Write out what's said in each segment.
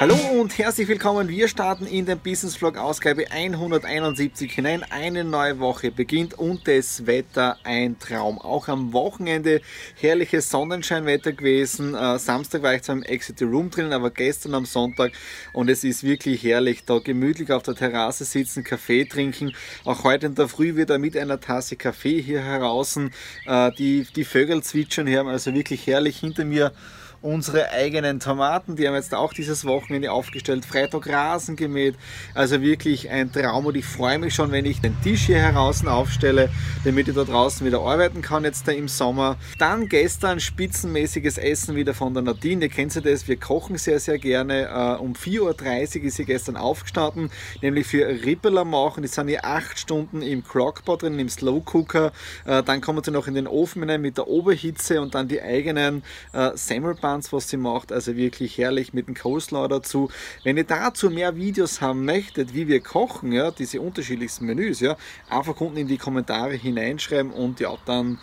Hallo und herzlich willkommen. Wir starten in den Business Vlog Ausgabe 171 hinein. Eine neue Woche beginnt und das Wetter ein Traum. Auch am Wochenende herrliches Sonnenscheinwetter gewesen. Äh, Samstag war ich zwar im Exit Room drin, aber gestern am Sonntag und es ist wirklich herrlich, da gemütlich auf der Terrasse sitzen, Kaffee trinken. Auch heute in der Früh wieder mit einer Tasse Kaffee hier heraus. Äh, die, die Vögel zwitschern hier, also wirklich herrlich hinter mir unsere eigenen Tomaten, die haben jetzt auch dieses Wochenende aufgestellt, Freitag Rasen gemäht, also wirklich ein Traum und ich freue mich schon, wenn ich den Tisch hier heraus aufstelle, damit ich da draußen wieder arbeiten kann jetzt da im Sommer. Dann gestern spitzenmäßiges Essen wieder von der Nadine, ihr kennt sie das, wir kochen sehr, sehr gerne. Uh, um 4.30 Uhr ist sie gestern aufgestanden, nämlich für Rippeler machen, die sind hier 8 Stunden im Crockpot drin, im Slow Cooker, uh, dann kommen sie noch in den Ofen hinein mit der Oberhitze und dann die eigenen uh, Buns, was sie macht. Also wirklich herrlich mit dem Coleslaw dazu. Wenn ihr dazu mehr Videos haben möchtet, wie wir kochen, ja, diese unterschiedlichsten Menüs, ja, einfach unten in die Kommentare hineinschreiben und ja, dann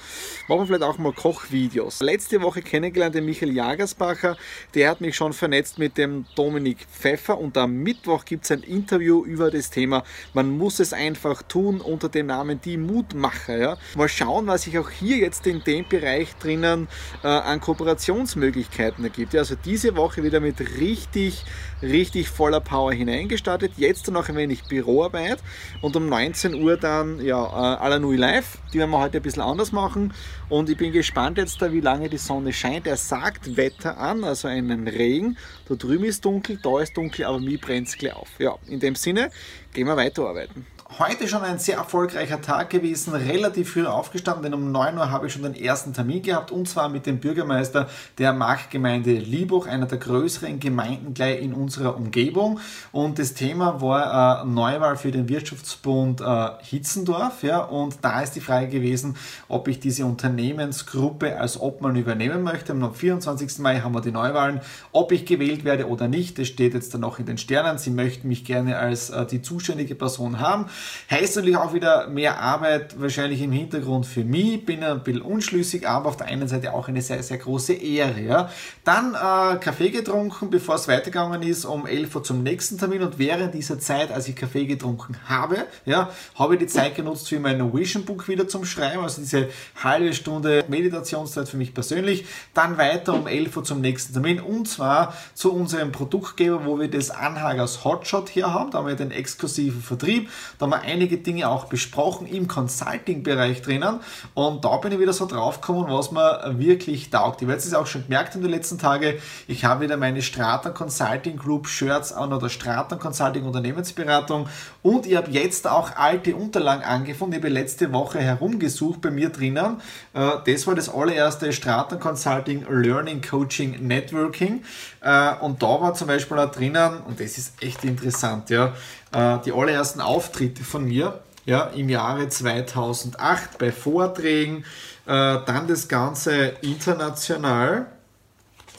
machen wir vielleicht auch mal Kochvideos. Letzte Woche kennengelernt den Michael Jagersbacher, der hat mich schon vernetzt mit dem Dominik Pfeffer und am Mittwoch gibt es ein Interview über das Thema, man muss es einfach tun unter dem Namen Die Mutmacher. Ja. Mal schauen, was ich auch hier jetzt in dem Bereich drinnen äh, an Kooperationsmöglichkeiten Möglichkeiten ergibt. Also diese Woche wieder mit richtig, richtig voller Power hineingestartet. Jetzt noch ein wenig Büroarbeit und um 19 Uhr dann ja, äh, Alanui Live. Die werden wir heute ein bisschen anders machen und ich bin gespannt jetzt da, wie lange die Sonne scheint. Er sagt Wetter an, also einen Regen. Da drüben ist dunkel, da ist dunkel, aber mir brennt es gleich auf. Ja, in dem Sinne gehen wir weiterarbeiten. Heute schon ein sehr erfolgreicher Tag gewesen, relativ früh aufgestanden, denn um 9 Uhr habe ich schon den ersten Termin gehabt und zwar mit dem Bürgermeister der Marktgemeinde Liebach, einer der größeren Gemeinden gleich in unserer Umgebung. Und das Thema war äh, Neuwahl für den Wirtschaftsbund äh, Hitzendorf. Ja, und da ist die Frage gewesen, ob ich diese Unternehmensgruppe als Obmann übernehmen möchte. Am 24. Mai haben wir die Neuwahlen. Ob ich gewählt werde oder nicht, das steht jetzt dann noch in den Sternen. Sie möchten mich gerne als äh, die zuständige Person haben. Heißt natürlich auch wieder mehr Arbeit wahrscheinlich im Hintergrund für mich. Bin ein bisschen unschlüssig, aber auf der einen Seite auch eine sehr, sehr große Ehre. Ja. Dann äh, Kaffee getrunken, bevor es weitergegangen ist, um 11 Uhr zum nächsten Termin. Und während dieser Zeit, als ich Kaffee getrunken habe, ja, habe ich die Zeit genutzt für mein Vision Book wieder zum Schreiben. Also diese halbe Stunde Meditationszeit für mich persönlich. Dann weiter um 11 Uhr zum nächsten Termin. Und zwar zu unserem Produktgeber, wo wir das Anhagers Hotshot hier haben. Da haben wir den exklusiven Vertrieb. Da wir einige Dinge auch besprochen im Consulting-Bereich drinnen und da bin ich wieder so drauf gekommen, was mir wirklich taugt. Ich werde es auch schon gemerkt in den letzten Tagen. Ich habe wieder meine Strata Consulting Group Shirts an oder Strata Consulting Unternehmensberatung und ich habe jetzt auch alte Unterlagen angefunden. Ich habe letzte Woche herumgesucht bei mir drinnen. Äh, das war das allererste Strata Consulting Learning Coaching Networking äh, und da war zum Beispiel auch drinnen, und das ist echt interessant, ja, äh, die allerersten Auftritte von mir ja, im Jahre 2008 bei Vorträgen, äh, dann das Ganze international.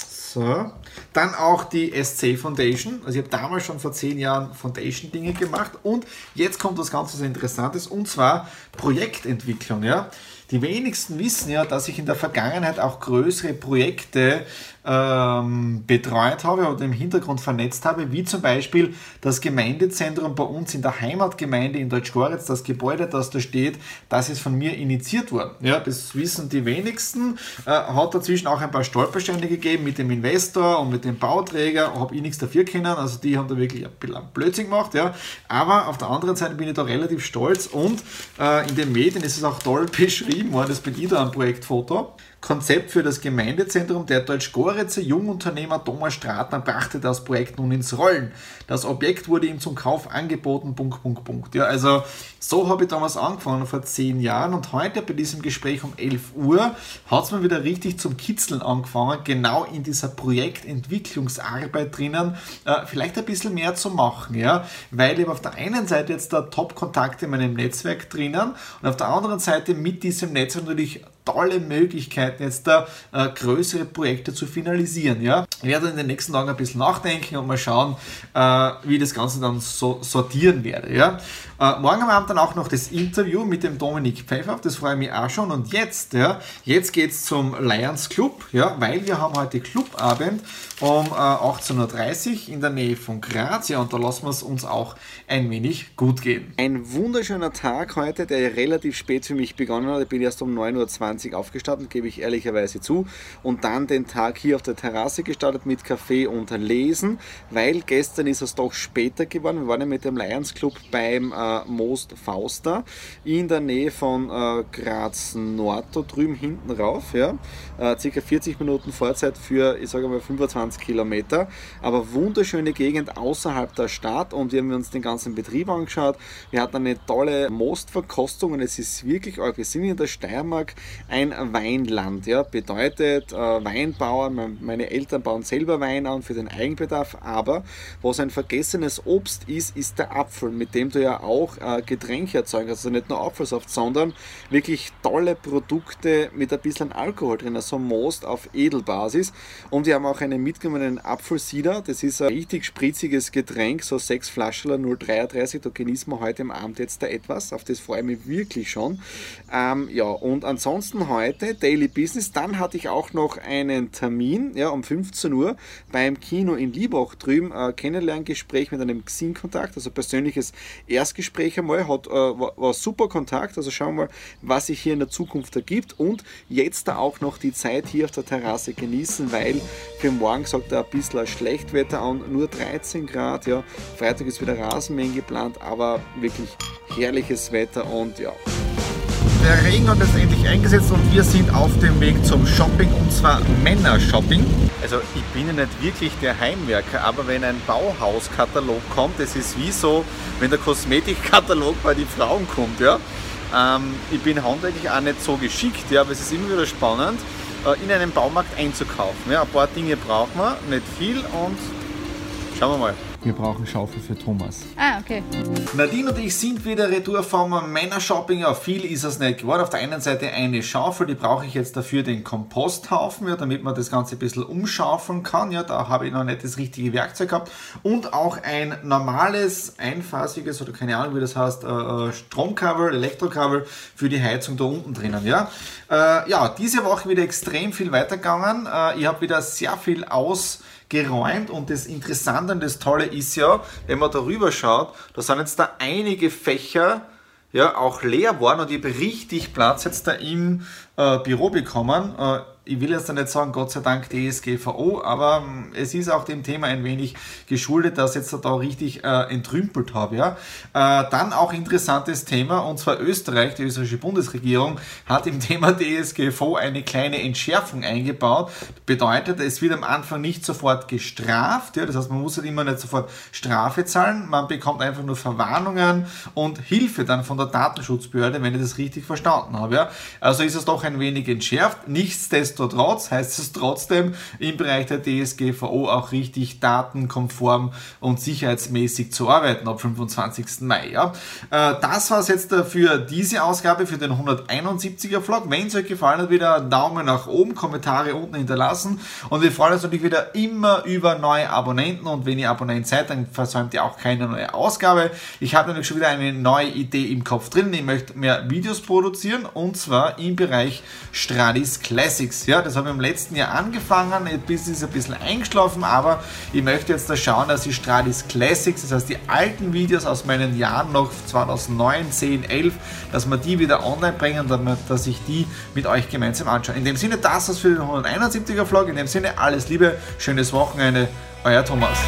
So. Dann auch die SC Foundation. Also ich habe damals schon vor zehn Jahren Foundation-Dinge gemacht und jetzt kommt was ganz Interessantes und zwar Projektentwicklung. Ja. Die wenigsten wissen ja, dass ich in der Vergangenheit auch größere Projekte ähm, betreut habe oder im Hintergrund vernetzt habe, wie zum Beispiel das Gemeindezentrum bei uns in der Heimatgemeinde in Deutschgoritz, das Gebäude, das da steht, das ist von mir initiiert worden. Ja, das wissen die wenigsten. Äh, hat dazwischen auch ein paar Stolpersteine gegeben mit dem Investor und mit dem Bauträger, habe ich nichts dafür können, also die haben da wirklich ein bisschen Blödsinn gemacht, ja. Aber auf der anderen Seite bin ich da relativ stolz und äh, in den Medien ist es auch toll beschrieben, worden, das bin ich da am Projektfoto. Konzept für das Gemeindezentrum. Der Deutsch-Goritzer Jungunternehmer Thomas Stratner brachte das Projekt nun ins Rollen. Das Objekt wurde ihm zum Kauf angeboten. Punkt, Punkt, Punkt. Ja, also so habe ich damals angefangen, vor zehn Jahren. Und heute bei diesem Gespräch um 11 Uhr hat es mir wieder richtig zum Kitzeln angefangen, genau in dieser Projektentwicklungsarbeit drinnen, äh, vielleicht ein bisschen mehr zu machen. Ja? Weil ich auf der einen Seite jetzt da Top-Kontakte in meinem Netzwerk drinnen und auf der anderen Seite mit diesem Netzwerk natürlich tolle Möglichkeiten, jetzt da äh, größere Projekte zu finalisieren. Ja? Ich werde in den nächsten Tagen ein bisschen nachdenken und mal schauen, äh, wie ich das Ganze dann so sortieren werde. Ja? Äh, morgen Abend dann auch noch das Interview mit dem Dominik Pfeiffer, das freue ich mich auch schon. Und jetzt, ja, jetzt geht es zum Lions Club, ja, weil wir haben heute Clubabend um äh, 18.30 Uhr in der Nähe von Graz. Ja, und da lassen wir es uns auch ein wenig gut gehen. Ein wunderschöner Tag heute, der relativ spät für mich begonnen hat. Ich bin erst um 9.20 Uhr aufgestanden, gebe ich ehrlicherweise zu. Und dann den Tag hier auf der Terrasse gestartet mit Kaffee und Lesen, weil gestern ist es doch später geworden. Wir waren ja mit dem Lions Club beim äh, Most Fauster in der Nähe von äh, Graz Nord, da drüben hinten rauf. Ja. Äh, circa 40 Minuten Vorzeit für, ich sage mal, 25 Kilometer. Aber wunderschöne Gegend außerhalb der Stadt und wir haben uns den ganzen Betrieb angeschaut. Wir hatten eine tolle Mostverkostung und es ist wirklich. Wir sind in der Steiermark ein Weinland. Ja. Bedeutet äh, Weinbauer, meine Eltern bauen selber Wein an für den Eigenbedarf, aber was ein vergessenes Obst ist, ist der Apfel, mit dem du ja auch äh, Getränke erzeugen, also nicht nur Apfelsaft, sondern wirklich tolle Produkte mit ein bisschen Alkohol drin, also Most auf Edelbasis. Und wir haben auch einen mitgenommenen Apfelsieder, das ist ein richtig spritziges Getränk, so sechs Flaschen 0,33, da genießen wir heute im Abend jetzt da etwas, auf das freue ich mich wirklich schon. Ähm, ja, und ansonsten heute Daily Business, dann hatte ich auch noch einen Termin, ja, um 15 Uhr beim Kino in Liebach drüben, äh, Kennenlerngespräch mit einem Xing-Kontakt, also persönliches Erstgespräch Gespräch einmal, hat, äh, war, war, super Kontakt. Also schauen wir mal, was sich hier in der Zukunft ergibt und jetzt da auch noch die Zeit hier auf der Terrasse genießen, weil für morgen sagt er ein bisschen Schlechtwetter an, nur 13 Grad. Ja, Freitag ist wieder Rasenmähen geplant, aber wirklich herrliches Wetter und ja. Der Regen hat jetzt endlich eingesetzt und wir sind auf dem Weg zum Shopping und zwar Männer-Shopping. Also ich bin ja nicht wirklich der Heimwerker, aber wenn ein Bauhauskatalog kommt, das ist wie so, wenn der Kosmetikkatalog bei den Frauen kommt. Ja? Ähm, ich bin handwerklich auch nicht so geschickt, ja, aber es ist immer wieder spannend, äh, in einem Baumarkt einzukaufen. Ja? Ein paar Dinge braucht man, nicht viel und schauen wir mal. Wir brauchen Schaufel für Thomas. Ah, okay. Nadine und ich sind wieder retour vom Männershopping. Ja, viel ist es nicht geworden. Auf der einen Seite eine Schaufel, die brauche ich jetzt dafür den Komposthaufen, ja, damit man das Ganze ein bisschen umschaufeln kann. Ja, da habe ich noch nicht das richtige Werkzeug gehabt. Und auch ein normales, einphasiges oder keine Ahnung, wie das heißt, äh, äh Stromkabel, Elektrokabel für die Heizung da unten drinnen. Ja, äh, ja diese Woche wieder extrem viel weitergegangen. Äh, ich habe wieder sehr viel aus geräumt und das Interessante und das Tolle ist ja, wenn man darüber schaut, da sind jetzt da einige Fächer ja auch leer worden und ich habe richtig Platz jetzt da im äh, Büro bekommen. Äh, ich will jetzt nicht sagen, Gott sei Dank DSGVO, aber ähm, es ist auch dem Thema ein wenig geschuldet, dass ich jetzt da richtig äh, entrümpelt habe. Ja? Äh, dann auch interessantes Thema, und zwar Österreich, die österreichische Bundesregierung, hat im Thema DSGVO eine kleine Entschärfung eingebaut. Bedeutet, es wird am Anfang nicht sofort gestraft, ja? das heißt, man muss halt immer nicht sofort Strafe zahlen, man bekommt einfach nur Verwarnungen und Hilfe dann von der Datenschutzbehörde, wenn ich das richtig verstanden habe. Ja? Also ist es doch ein wenig entschärft. Nichtsdestotrotz heißt es trotzdem im Bereich der DSGVO auch richtig datenkonform und sicherheitsmäßig zu arbeiten ab 25. Mai. Ja. Äh, das war es jetzt für diese Ausgabe, für den 171er Vlog. Wenn es euch gefallen hat, wieder Daumen nach oben, Kommentare unten hinterlassen und wir freuen uns natürlich wieder immer über neue Abonnenten und wenn ihr Abonnent seid, dann versäumt ihr auch keine neue Ausgabe. Ich habe nämlich schon wieder eine neue Idee im Kopf drin. Ich möchte mehr Videos produzieren und zwar im Bereich Stradis Classics. Ja, das habe ich im letzten Jahr angefangen, bis ist ein bisschen eingeschlafen, aber ich möchte jetzt da schauen, dass ich Stradis Classics, das heißt die alten Videos aus meinen Jahren noch 2009, 10, 11, dass wir die wieder online bringen, damit, dass ich die mit euch gemeinsam anschaue. In dem Sinne, das ist für den 171er Vlog. In dem Sinne, alles Liebe, schönes Wochenende, euer Thomas.